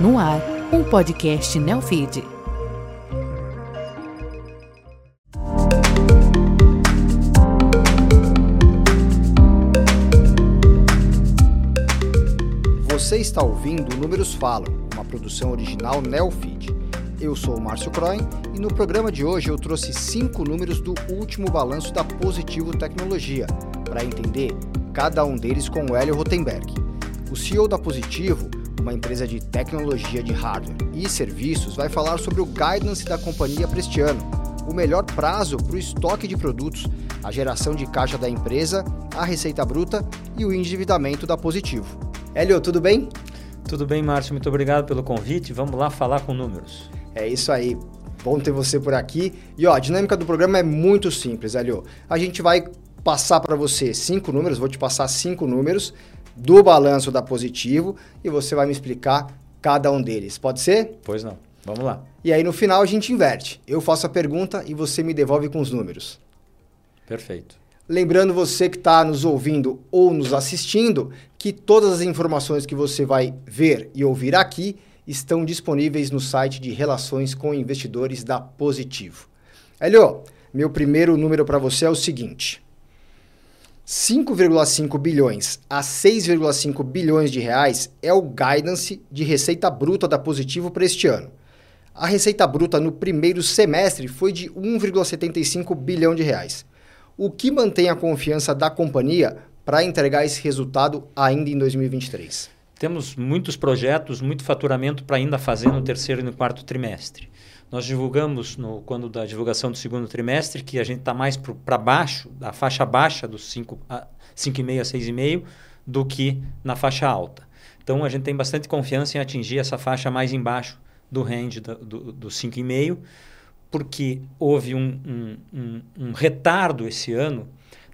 No ar, um podcast Neofeed. Você está ouvindo Números Falam, uma produção original Neofeed. Eu sou o Márcio Croin e no programa de hoje eu trouxe cinco números do último balanço da Positivo Tecnologia, para entender cada um deles com o Hélio Rotenberg. O CEO da Positivo, uma empresa de tecnologia de hardware e serviços, vai falar sobre o guidance da companhia para este ano, o melhor prazo para o estoque de produtos, a geração de caixa da empresa, a receita bruta e o endividamento da Positivo. Hélio, tudo bem? Tudo bem, Márcio. Muito obrigado pelo convite. Vamos lá falar com números. É isso aí. Bom ter você por aqui. E ó, a dinâmica do programa é muito simples, Hélio. A gente vai passar para você cinco números, vou te passar cinco números do balanço da Positivo e você vai me explicar cada um deles. Pode ser? Pois não. Vamos lá. E aí no final a gente inverte. Eu faço a pergunta e você me devolve com os números. Perfeito. Lembrando você que está nos ouvindo ou nos assistindo que todas as informações que você vai ver e ouvir aqui estão disponíveis no site de Relações com Investidores da Positivo. Helio, meu primeiro número para você é o seguinte: 5,5 bilhões a 6,5 bilhões de reais é o guidance de receita bruta da Positivo para este ano. A receita bruta no primeiro semestre foi de 1,75 bilhão de reais o que mantém a confiança da companhia para entregar esse resultado ainda em 2023? Temos muitos projetos, muito faturamento para ainda fazer no terceiro e no quarto trimestre. Nós divulgamos, no, quando da divulgação do segundo trimestre, que a gente está mais para baixo, da faixa baixa dos 5,5 a 6,5 do que na faixa alta. Então a gente tem bastante confiança em atingir essa faixa mais embaixo do range do, do, do 5,5 porque houve um, um, um, um, retardo esse ano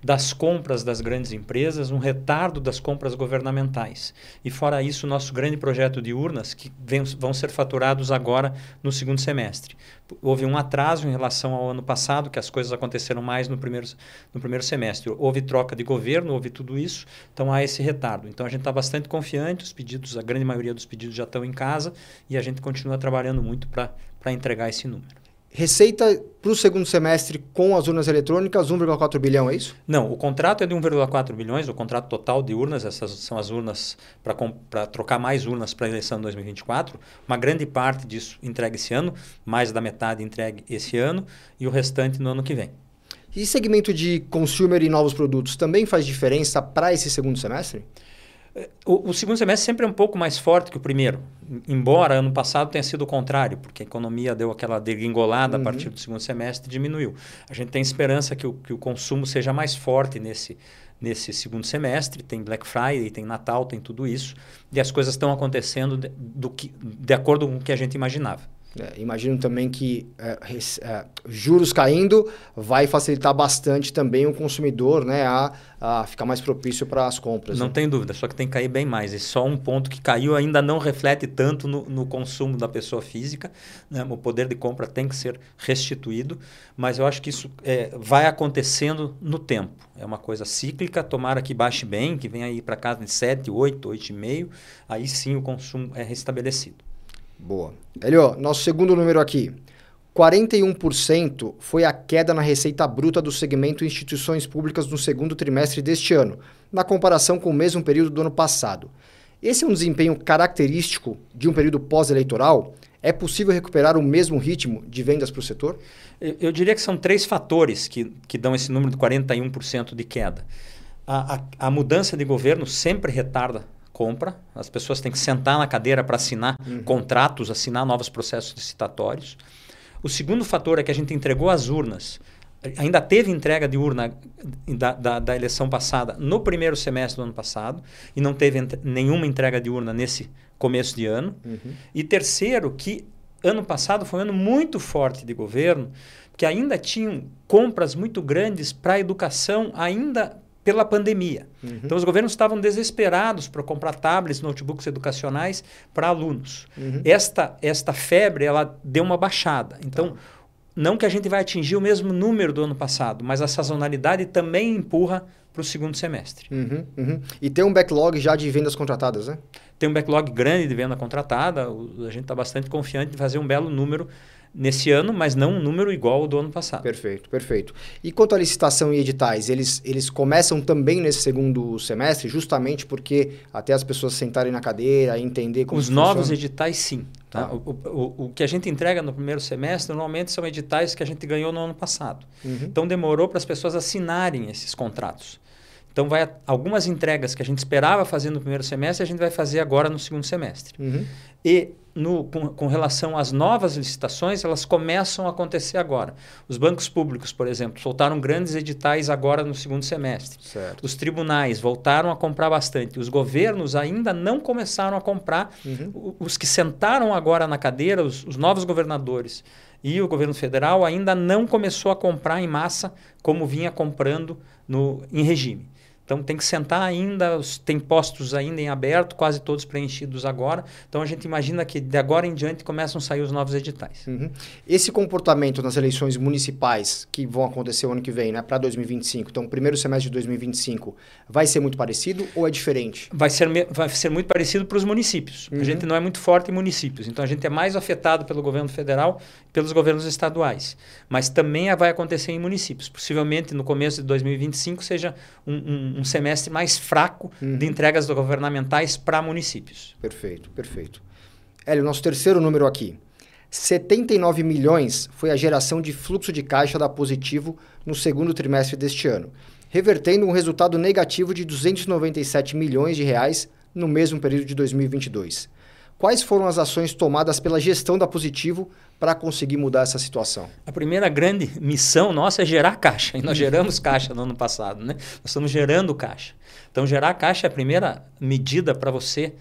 das compras das grandes empresas, um retardo das compras governamentais. E fora isso, nosso grande projeto de urnas, que vem, vão ser faturados agora no segundo semestre. Houve um atraso em relação ao ano passado, que as coisas aconteceram mais no primeiro, no primeiro semestre. Houve troca de governo, houve tudo isso, então há esse retardo. Então a gente está bastante confiante, os pedidos, a grande maioria dos pedidos já estão em casa e a gente continua trabalhando muito para entregar esse número. Receita para o segundo semestre com as urnas eletrônicas, 1,4 bilhão, é isso? Não, o contrato é de 1,4 bilhões, o contrato total de urnas, essas são as urnas para trocar mais urnas para a eleição de 2024. Uma grande parte disso entregue esse ano, mais da metade entregue esse ano e o restante no ano que vem. E segmento de consumer e novos produtos também faz diferença para esse segundo semestre? O, o, segundo semestre sempre é um pouco mais forte que o primeiro, embora ano passado tenha sido o contrário, porque a economia deu aquela degringolada uhum. a partir do segundo semestre e diminuiu. A gente tem esperança que o, que o consumo seja mais forte nesse, nesse segundo semestre. Tem Black Friday, tem Natal, tem tudo isso. E as coisas estão acontecendo de, do que, de acordo com o que a gente imaginava. É, imagino também que é, é, juros caindo vai facilitar bastante também o consumidor né, a, a ficar mais propício para as compras. Não né? tem dúvida, só que tem que cair bem mais. E só um ponto que caiu ainda não reflete tanto no, no consumo da pessoa física. Né? O poder de compra tem que ser restituído, mas eu acho que isso é, vai acontecendo no tempo. É uma coisa cíclica, tomara que baixe bem, que venha aí para casa de 7, 8, 8,5, aí sim o consumo é restabelecido. Boa. Elio, nosso segundo número aqui. 41% foi a queda na receita bruta do segmento instituições públicas no segundo trimestre deste ano, na comparação com o mesmo período do ano passado. Esse é um desempenho característico de um período pós-eleitoral? É possível recuperar o mesmo ritmo de vendas para o setor? Eu, diria que são três fatores que, que dão esse número de 41% de queda. A, a, a mudança de governo sempre retarda compra, as pessoas têm que sentar na cadeira para assinar uhum. contratos, assinar novos processos licitatórios. O segundo fator é que a gente entregou as urnas, ainda teve entrega de urna da, da, da eleição passada no primeiro semestre do ano passado, e não teve ent nenhuma entrega de urna nesse começo de ano. Uhum. E terceiro, que ano passado foi um ano muito forte de governo, que ainda tinham compras muito grandes para a educação, ainda pela pandemia. Uhum. Então, os governos estavam desesperados para comprar tablets, notebooks educacionais para alunos. Uhum. Esta, esta febre ela deu uma baixada. Então, tá. não que a gente vai atingir o mesmo número do ano passado, mas a sazonalidade também empurra para o segundo semestre. Uhum, uhum. E tem um backlog já de vendas contratadas, né? Tem um backlog grande de venda contratada, a gente está bastante confiante de fazer um belo número nesse ano, mas não um número igual ao do ano passado. Perfeito, perfeito. E quanto à licitação e editais, eles, eles começam também nesse segundo semestre, justamente porque até as pessoas sentarem na cadeira e entender como Os funciona? novos editais, sim. Tá? Tá. O, o, o que a gente entrega no primeiro semestre, normalmente são editais que a gente ganhou no ano passado. Uhum. Então demorou para as pessoas assinarem esses contratos. Então vai algumas entregas que a gente esperava fazer no primeiro semestre, a gente vai fazer agora no segundo semestre. Uhum. E no, com, com, relação às novas licitações, elas começam a acontecer agora. Os bancos públicos, por exemplo, soltaram grandes editais agora no segundo semestre. Certo. Os tribunais voltaram a comprar bastante. Os governos ainda não começaram a comprar. Uhum. Os que sentaram agora na cadeira, os, os novos governadores e o governo federal ainda não começou a comprar em massa como vinha comprando no, em regime. Então tem que sentar ainda, tem postos ainda em aberto, quase todos preenchidos agora. Então a gente imagina que de agora em diante começam a sair os novos editais. Uhum. Esse comportamento nas eleições municipais que vão acontecer o ano que vem, né, para 2025, então o primeiro semestre de 2025, vai ser muito parecido ou é diferente? Vai ser, vai ser muito parecido para os municípios. Uhum. A gente não é muito forte em municípios, então a gente é mais afetado pelo governo federal pelos governos estaduais. Mas também vai acontecer em municípios. Possivelmente no começo de 2025 seja um, um um semestre mais fraco uhum. de entregas governamentais para municípios. Perfeito, perfeito. Hélio, nosso terceiro número aqui. 79 milhões foi a geração de fluxo de caixa da Positivo no segundo trimestre deste ano, revertendo um resultado negativo de 297 milhões de reais no mesmo período de 2022. Quais foram as ações tomadas pela gestão da Positivo para conseguir mudar essa situação? A primeira grande missão nossa é gerar caixa. E nós geramos caixa no ano passado. Né? Nós estamos gerando caixa. Então, gerar caixa é a primeira medida para você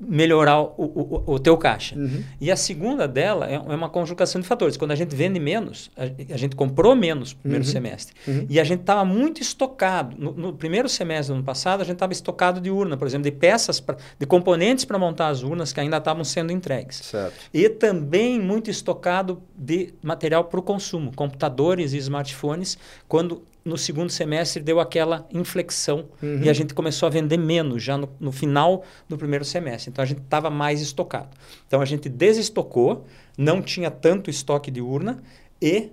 melhorar o, o, o teu caixa. Uhum. E a segunda dela é, é uma conjugação de fatores. Quando a gente vende menos, a, a gente comprou menos no primeiro Uhum. semestre. Uhum. E a gente estava muito estocado. No, no primeiro semestre do ano passado, a gente estava estocado de urna, por exemplo, de peças, pra, de componentes para montar as urnas que ainda estavam sendo entregues. Certo. E também muito estocado de material para o consumo, computadores e smartphones, quando no segundo semestre deu aquela inflexão Uhum. e a gente começou a vender menos já no, no final do primeiro semestre. Então a gente estava mais estocado. Então a gente desestocou, não tinha tanto estoque de urna e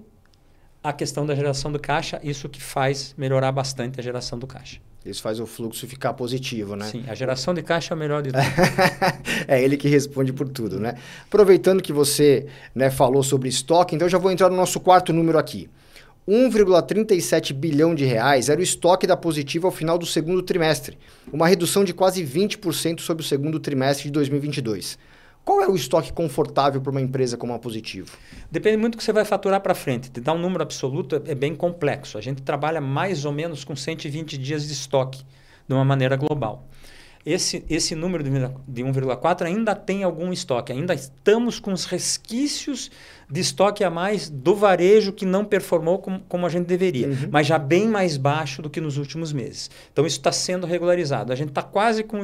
a questão da geração do caixa, isso que faz melhorar bastante a geração do caixa. Isso faz o fluxo ficar positivo, né? Sim, a geração de caixa é o melhor de tudo. é ele que responde por tudo, né? Aproveitando que você né, falou sobre estoque, então eu já vou entrar no nosso quarto número aqui. 1,37 bilhão de reais era o estoque da Positivo ao final do segundo trimestre, uma redução de quase 20% sobre o segundo trimestre de 2022. Qual é o estoque confortável para uma empresa como a Positivo? Depende muito do que você vai faturar para frente. Te dar um número absoluto é, é bem complexo. A gente trabalha mais ou menos com 120 dias de estoque, de uma maneira global. Esse, esse número de, de 1,4 ainda tem algum estoque. Ainda estamos com os resquícios de estoque a mais do varejo que não performou como, como a gente deveria, Uhum. mas já bem mais baixo do que nos últimos meses. Então isso está sendo regularizado. A gente está quase com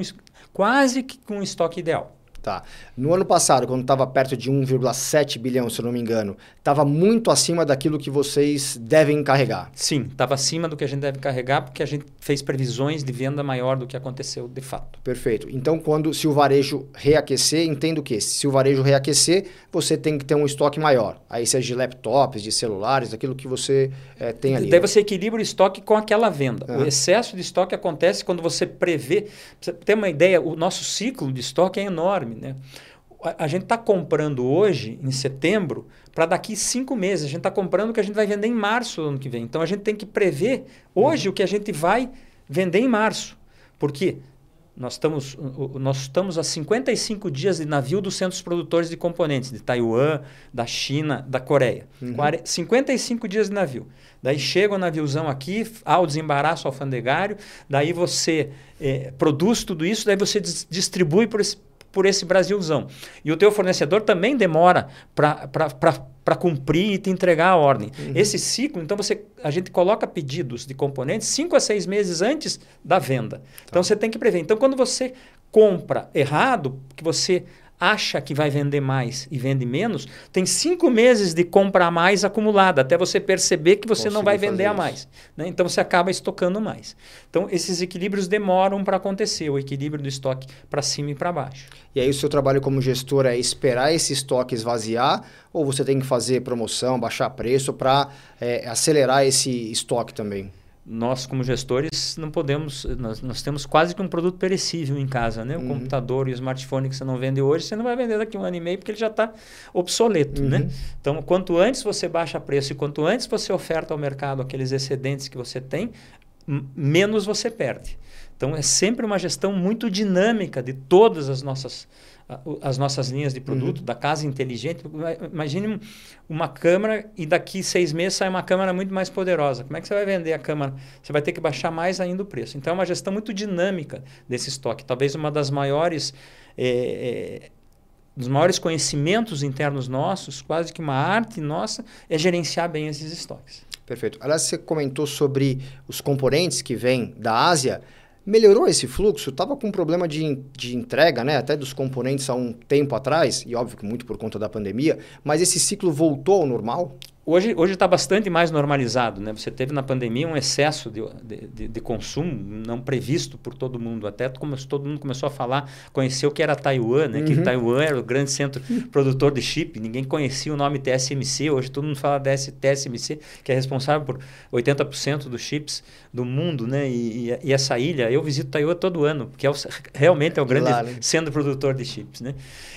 quase que com o estoque ideal. Tá. No ano passado, quando estava perto de 1,7 bilhão, se eu não me engano, estava muito acima daquilo que vocês devem carregar. Sim, estava acima do que a gente deve carregar porque a gente fez previsões de venda maior do que aconteceu de fato. Perfeito. Então, quando se o varejo reaquecer, entendo o quê? Se o varejo reaquecer, você tem que ter um estoque maior. Aí seja de laptops, de celulares, aquilo que você eh, tem ali. Daí né? você equilibra o estoque com aquela venda. O excesso de estoque acontece quando você prevê. Pra você ter uma ideia, o nosso ciclo de estoque é enorme. Né? A, a gente está comprando hoje, em setembro, para daqui cinco meses. A gente está comprando o que a gente vai vender em março do ano que vem. Então a gente tem que prever hoje o que a gente vai vender em março. Por quê? Nós estamos, o- o- nós estamos a 55 dias de navio dos centros produtores de componentes, de Taiwan, da China, da Coreia. Quare- 55 dias de navio. Daí chega o naviozão aqui, ao desembaraço alfandegário, daí você eh, produz tudo isso, daí você dis- distribui por esse, por esse Brasilzão. E o teu fornecedor também demora para cumprir e te entregar a ordem. Esse ciclo, então você, a gente coloca pedidos de componentes 5 a 6 meses antes da venda. Então você tem que prever. Então quando você compra errado, que você acha que vai vender mais e vende menos, tem cinco meses de compra a mais acumulada, até você perceber que você não vai vender a mais. Né? Então você acaba estocando mais. Então esses equilíbrios demoram para acontecer, o equilíbrio do estoque para cima e para baixo. E aí o seu trabalho como gestor é esperar esse estoque esvaziar ou você tem que fazer promoção, baixar preço para é, acelerar esse estoque também? Nós como gestores não podemos nós, nós, temos quase que um produto perecível em casa né o uhum. computador e o smartphone que você não vende hoje você não vai vender daqui a um ano e meio porque ele já está obsoleto né? uhum. né então quanto antes você baixa preço e quanto antes você oferta ao mercado aqueles excedentes que você tem menos você perde então é sempre uma gestão muito dinâmica de todas as nossas as nossas linhas de produto, uhum. da casa inteligente. Imagine uma câmera e daqui seis meses sai uma câmera muito mais poderosa. Como é que você vai vender a câmera? Você vai ter que baixar mais ainda o preço. Então é uma gestão muito dinâmica desse estoque. Talvez uma das maiores. É, é, dos maiores conhecimentos internos nossos, quase que uma arte nossa, é gerenciar bem esses estoques. Perfeito. Aliás, você comentou sobre os componentes que vêm da Ásia. Melhorou esse fluxo? Estava com problema de, de entrega, né? Até dos componentes há um tempo atrás, e óbvio que muito por conta da pandemia, mas esse ciclo voltou ao normal? Hoje está bastante mais normalizado. Né? Você teve na pandemia um excesso de, de, de, consumo não previsto por todo mundo. Até como, todo mundo começou a falar, conheceu que era Taiwan, né? Uhum. que Taiwan era o grande centro produtor de chip. Ninguém conhecia o nome TSMC. Hoje todo mundo fala DS, TSMC, que é responsável por 80% dos chips do mundo. Né? E, e, e, essa ilha, eu visito Taiwan todo ano, porque é o, realmente é o grande lá, né? centro produtor de chips. Né?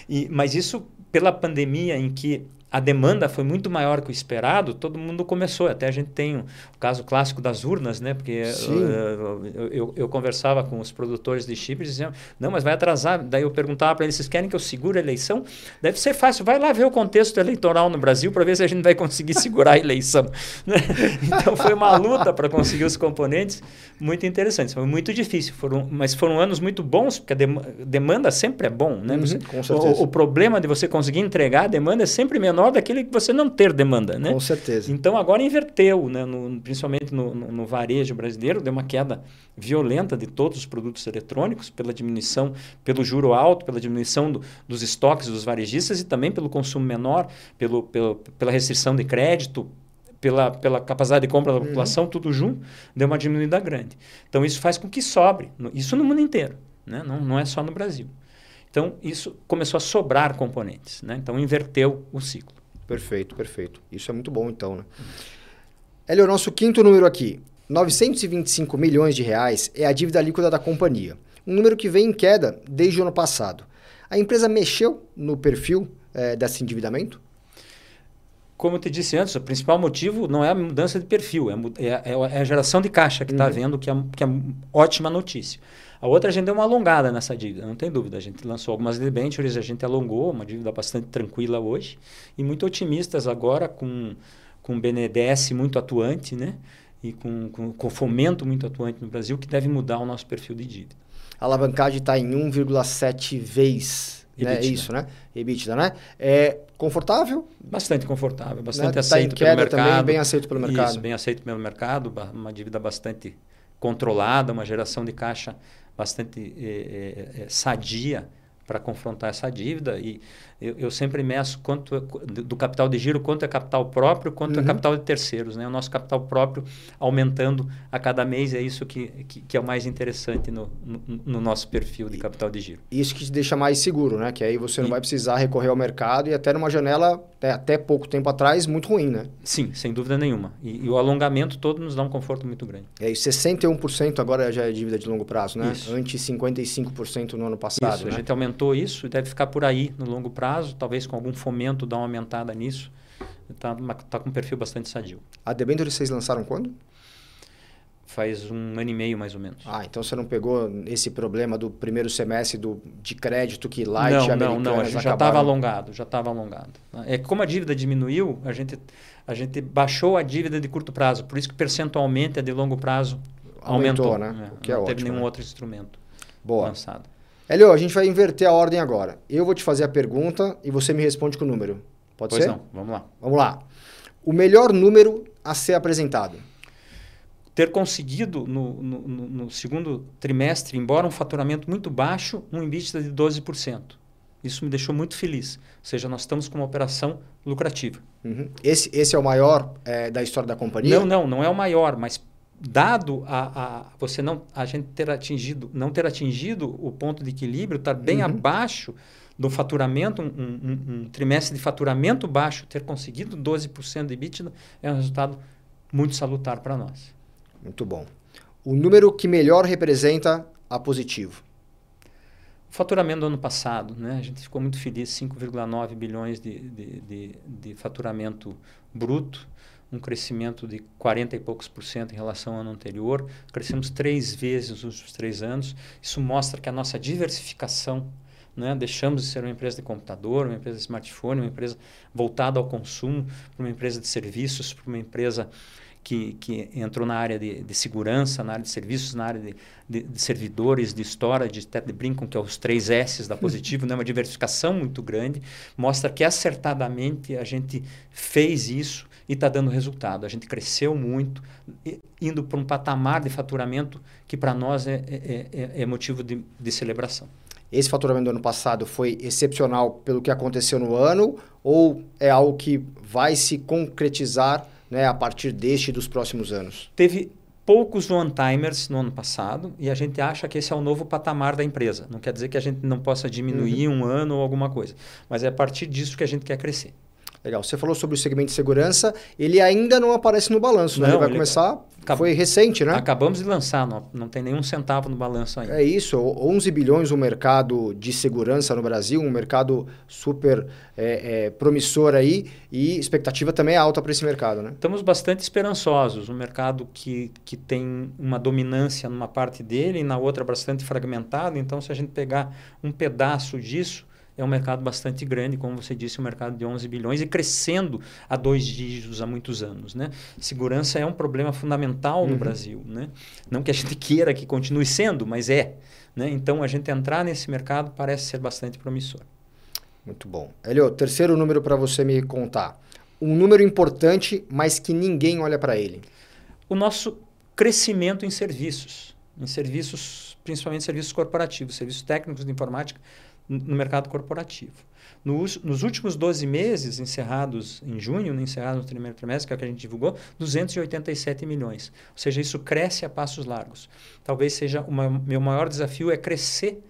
E, mas isso pela pandemia em que a demanda foi muito maior que o esperado, todo mundo começou. Até a gente tem o caso clássico das urnas, né? Porque uh, eu, eu, eu, conversava com os produtores de chips e diziam, não, mas vai atrasar. Daí eu perguntava para eles, vocês querem que eu segure a eleição? Deve ser fácil, vai lá ver o contexto eleitoral no Brasil para ver se a gente vai conseguir segurar a eleição. Né? então foi uma luta para conseguir os componentes muito interessantes. Foi muito difícil, foram, mas foram anos muito bons, porque a dem demanda sempre é bom. Né? Uhum, você, o, o problema de você conseguir entregar a demanda é sempre menor menor daquele que você não ter demanda, né? Com certeza. Então agora inverteu, né? No, principalmente no, no, no, varejo brasileiro, deu uma queda violenta de todos os produtos eletrônicos pela diminuição, pelo juro alto, pela diminuição do, dos estoques dos varejistas e também pelo consumo menor, pelo, pelo, pela restrição de crédito, pela, pela capacidade de compra da uhum. população, uhum. tudo junto, deu uma diminuída grande. Então isso faz com que sobre, isso no mundo inteiro, né? não, não é só no Brasil. Então, isso começou a sobrar componentes. Né? Então, inverteu o ciclo. Perfeito, perfeito. Isso é muito bom, então. Né? Hélio, nosso quinto número aqui. 925 milhões de reais é a dívida líquida da companhia. Um número que vem em queda desde o ano passado. A empresa mexeu no perfil é, desse endividamento? Como eu te disse antes, o principal motivo não é a mudança de perfil, é, é, é a geração de caixa que está uhum. havendo, que é, que é ótima notícia. A outra a gente deu uma alongada nessa dívida, não tem dúvida. A gente lançou algumas debentures, a gente alongou, uma dívida bastante tranquila hoje e muito otimistas agora com com o BNDES muito atuante, né? E com, com, com fomento muito atuante no Brasil, que deve mudar o nosso perfil de dívida. A alavancagem está em 1,7 vezes. Né? É isso, né? EBITDA, né? É confortável? Bastante confortável, bastante né? Tá aceito pelo mercado. Também, bem aceito pelo mercado. Isso, bem aceito pelo mercado, uma dívida bastante controlada, uma geração de caixa bastante é, é, sadia para confrontar essa dívida e eu, eu, sempre meço quanto é, do capital de giro, quanto é capital próprio, quanto é uhum. é capital de terceiros. Né? O nosso capital próprio aumentando a cada mês é isso que, que, que é o mais interessante no, no, no, nosso perfil de capital de giro. Isso que te deixa mais seguro, né? Que aí você não e... vai precisar recorrer ao mercado e até numa janela, até, até pouco tempo atrás, muito ruim, né? Sim, sem dúvida nenhuma. E, e o alongamento todo nos dá um conforto muito grande. É, e 61% agora já é dívida de longo prazo, né? Isso. Antes 55% no ano passado. Isso, né? a gente aumentou isso e deve ficar por aí no longo prazo talvez com algum fomento dar uma aumentada nisso. Está tá com um perfil bastante sadio. A debênture vocês lançaram quando? Faz um ano e meio, mais ou menos. Ah, então você não pegou esse problema do primeiro semestre do, de crédito que Light não, Não, não, a gente já estava alongado, já estava alongado. É como a dívida diminuiu, a gente, a gente baixou a dívida de curto prazo, por isso que percentualmente a de longo prazo aumentou. aumentou né? É, o que é não ótimo, teve nenhum né? outro instrumento Boa. lançado. Helio, a gente vai inverter a ordem agora. Eu vou te fazer a pergunta e você me responde com o número. Pode pois ser? não, vamos lá. Vamos lá. O melhor número a ser apresentado? Ter conseguido no, no, no segundo trimestre, embora um faturamento muito baixo, um EBITDA de 12%. Isso me deixou muito feliz. Ou seja, nós estamos com uma operação lucrativa. Uhum. Esse, esse é o maior é, da história da companhia? Não, não, não é o maior, mas dado a, a, você não a gente ter atingido não ter atingido o ponto de equilíbrio está bem uhum. abaixo do faturamento um, um, um, trimestre de faturamento baixo ter conseguido 12% de EBITDA é um resultado muito salutar para nós. Muito bom. O número que melhor representa a positivo? O faturamento do ano passado né? A gente ficou muito feliz 5,9 bilhões de, de, de, de faturamento bruto um crescimento de 40 e poucos por cento em relação ao ano anterior. Crescemos três vezes nos últimos três anos. Isso mostra que a nossa diversificação, né? deixamos de ser uma empresa de computador, uma empresa de smartphone, uma empresa voltada ao consumo, para uma empresa de serviços, para uma empresa que, que entrou na área de, de, segurança, na área de serviços, na área de, de, de servidores, de storage, de Brinkon, que é os três S's da Positivo, né? uma diversificação muito grande, mostra que acertadamente a gente fez isso e está dando resultado. A gente cresceu muito, indo para um patamar de faturamento que para nós é, é, é, é motivo de, de celebração. Esse faturamento do ano passado foi excepcional pelo que aconteceu no ano ou é algo que vai se concretizar né, a partir deste e dos próximos anos? Teve poucos one-timers no ano passado e a gente acha que esse é o novo patamar da empresa. Não quer dizer que a gente não possa diminuir uhum. um ano ou alguma coisa, mas é a partir disso que a gente quer crescer. Legal. Você falou sobre o segmento de segurança, ele ainda não aparece no balanço, né? Ele vai ele começar. Acab... Foi recente, né? Acabamos de lançar, não, não tem nenhum centavo no balanço ainda. É isso, 11 bilhões o mercado de segurança no Brasil, um mercado super é, é, promissor aí e expectativa também é alta para esse mercado, né? Estamos bastante esperançosos. Um mercado que, que tem uma dominância numa parte dele e na outra bastante fragmentado. Então, se a gente pegar um pedaço disso, é um mercado bastante grande, como você disse, um mercado de 11 bilhões e crescendo a dois dígitos há muitos anos. Né? Segurança é um problema fundamental no uhum. Brasil. Né? Não que a gente queira que continue sendo, mas é. Né? Então, a gente entrar nesse mercado parece ser bastante promissor. Muito bom. Elio, terceiro número para você me contar. Um número importante, mas que ninguém olha para ele. O nosso crescimento em serviços. Em serviços, principalmente serviços corporativos, serviços técnicos de informática, no mercado corporativo. Nos, nos, últimos 12 meses, encerrados em junho, né, encerrados no primeiro trimestre, que é o que a gente divulgou, 287 milhões. Ou seja, isso cresce a passos largos. Talvez seja o meu maior desafio é crescer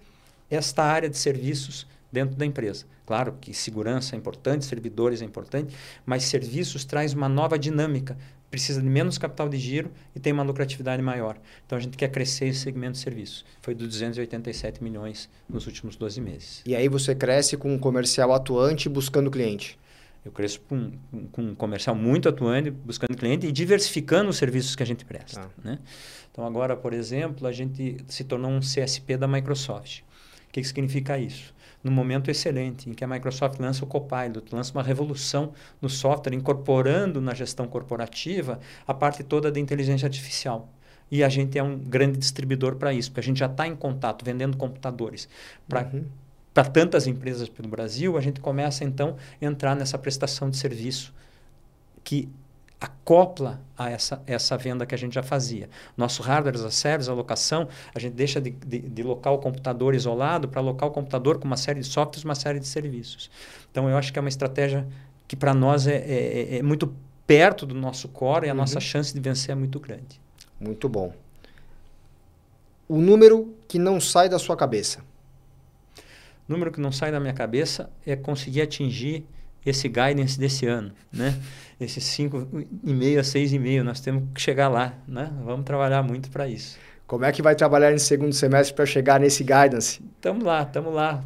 esta área de serviços dentro da empresa. Claro que segurança é importante, servidores é importante, mas serviços traz uma nova dinâmica precisa de menos capital de giro e tem uma lucratividade maior. Então a gente quer crescer esse segmento de serviços. Foi de 287 milhões nos últimos 12 meses. E aí você cresce com um comercial atuante buscando cliente? Eu cresço com, com um comercial muito atuante, buscando cliente e diversificando os serviços que a gente presta. Ah. Né? Então agora, por exemplo, a gente se tornou um CSP da Microsoft. O que, que significa isso? No momento excelente em que a Microsoft lança o Copilot, lança uma revolução no software, incorporando na gestão corporativa a parte toda da inteligência artificial. E a gente é um grande distribuidor para isso, porque a gente já está em contato, vendendo computadores para uhum. tantas empresas pelo Brasil, a gente começa então a entrar nessa prestação de serviço que acopla a essa, essa venda que a gente já fazia. Nosso hardware as a service, a locação, a gente deixa de, de, de local o computador isolado para local o computador com uma série de softwares, uma série de serviços. Então, eu acho que é uma estratégia que para nós é, é, é, é, muito perto do nosso core e a uhum. nossa chance de vencer é muito grande. Muito bom. O número que não sai da sua cabeça. O número que não sai da minha cabeça é conseguir atingir esse guidance desse ano, né? Esse 5,5 a 6,5, nós temos que chegar lá, né? Vamos trabalhar muito para isso. Como é que vai trabalhar no segundo semestre para chegar nesse guidance? Estamos lá, estamos lá,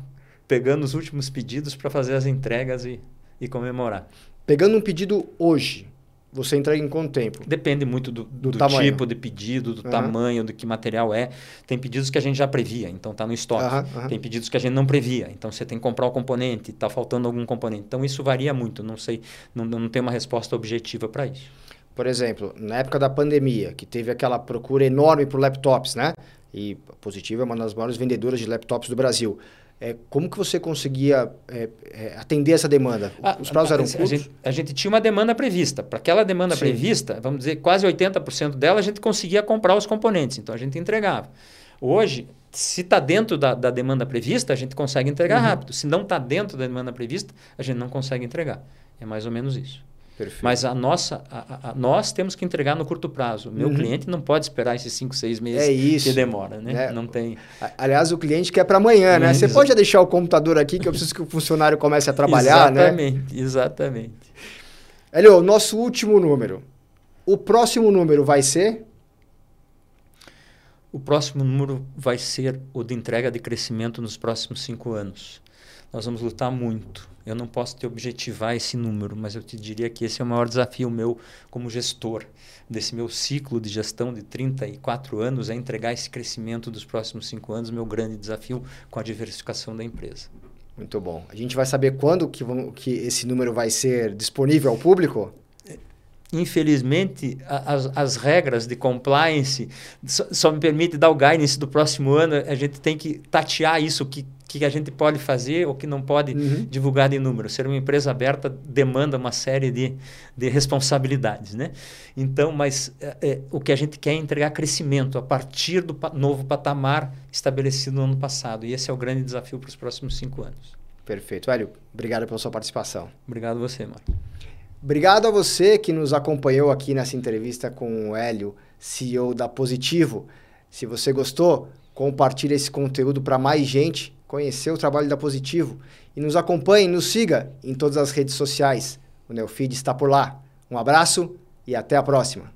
pegando os últimos pedidos para fazer as entregas e, e comemorar. Pegando um pedido hoje, você entrega em quanto tempo? Depende muito do, do, do tipo de pedido, do uhum. tamanho, do que material é. Tem pedidos que a gente já previa, então está no estoque. Uhum. Tem pedidos que a gente não previa, então você tem que comprar o componente, está faltando algum componente. Então isso varia muito, não sei, não, não tem uma resposta objetiva para isso. Por exemplo, na época da pandemia, que teve aquela procura enorme por laptops, né? E a Positivo é uma das maiores vendedoras de laptops do Brasil. É, como que você conseguia é, é, atender essa demanda? Ah, Os prazos eram curtos? A gente, a gente, tinha uma demanda prevista. Para aquela demanda Sim. prevista, vamos dizer, quase 80% dela a gente conseguia comprar os componentes, então a gente entregava. Hoje, se está dentro da, da, demanda prevista, a gente consegue entregar uhum. rápido. Se não está dentro da demanda prevista, a gente não consegue entregar. É mais ou menos isso. Perfeito. Mas a nossa, a, a, nós temos que entregar no curto prazo. Meu uhum. cliente não pode esperar esses 5, 6 meses é isso. que demora, né? É. Não tem. Aliás, o cliente quer para amanhã, né? Você pode deixar o computador aqui que eu preciso que o funcionário comece a trabalhar, exatamente, né? Exatamente, exatamente. Helio, nosso último número. O próximo número vai ser? O próximo número vai ser o de entrega de crescimento nos próximos cinco anos. Nós vamos lutar muito eu não posso te objetivar esse número, mas eu te diria que esse é o maior desafio meu como gestor desse meu ciclo de gestão de 34 anos é entregar esse crescimento dos próximos cinco anos, meu grande desafio com a diversificação da empresa. Muito bom. A gente vai saber quando que, vão, que esse número vai ser disponível ao público? Infelizmente, as, as regras de compliance só, só me permitem dar o guidance do próximo ano. A gente tem que tatear isso, que que a gente pode fazer ou que não pode uhum. divulgar de número. Ser uma empresa aberta demanda uma série de, de responsabilidades, né? Então, mas é, é, o que a gente quer é entregar crescimento a partir do pa novo patamar estabelecido no ano passado. E esse é o grande desafio para os próximos cinco anos. Perfeito. Hélio, obrigado pela sua participação. Obrigado a você, Marco. Obrigado a você que nos acompanhou aqui nessa entrevista com o Hélio, CEO da Positivo. Se você gostou, compartilhe esse conteúdo para mais gente conhecer o trabalho da Positivo e nos acompanhe, nos siga em todas as redes sociais. O Neofeed está por lá. Um abraço e até a próxima.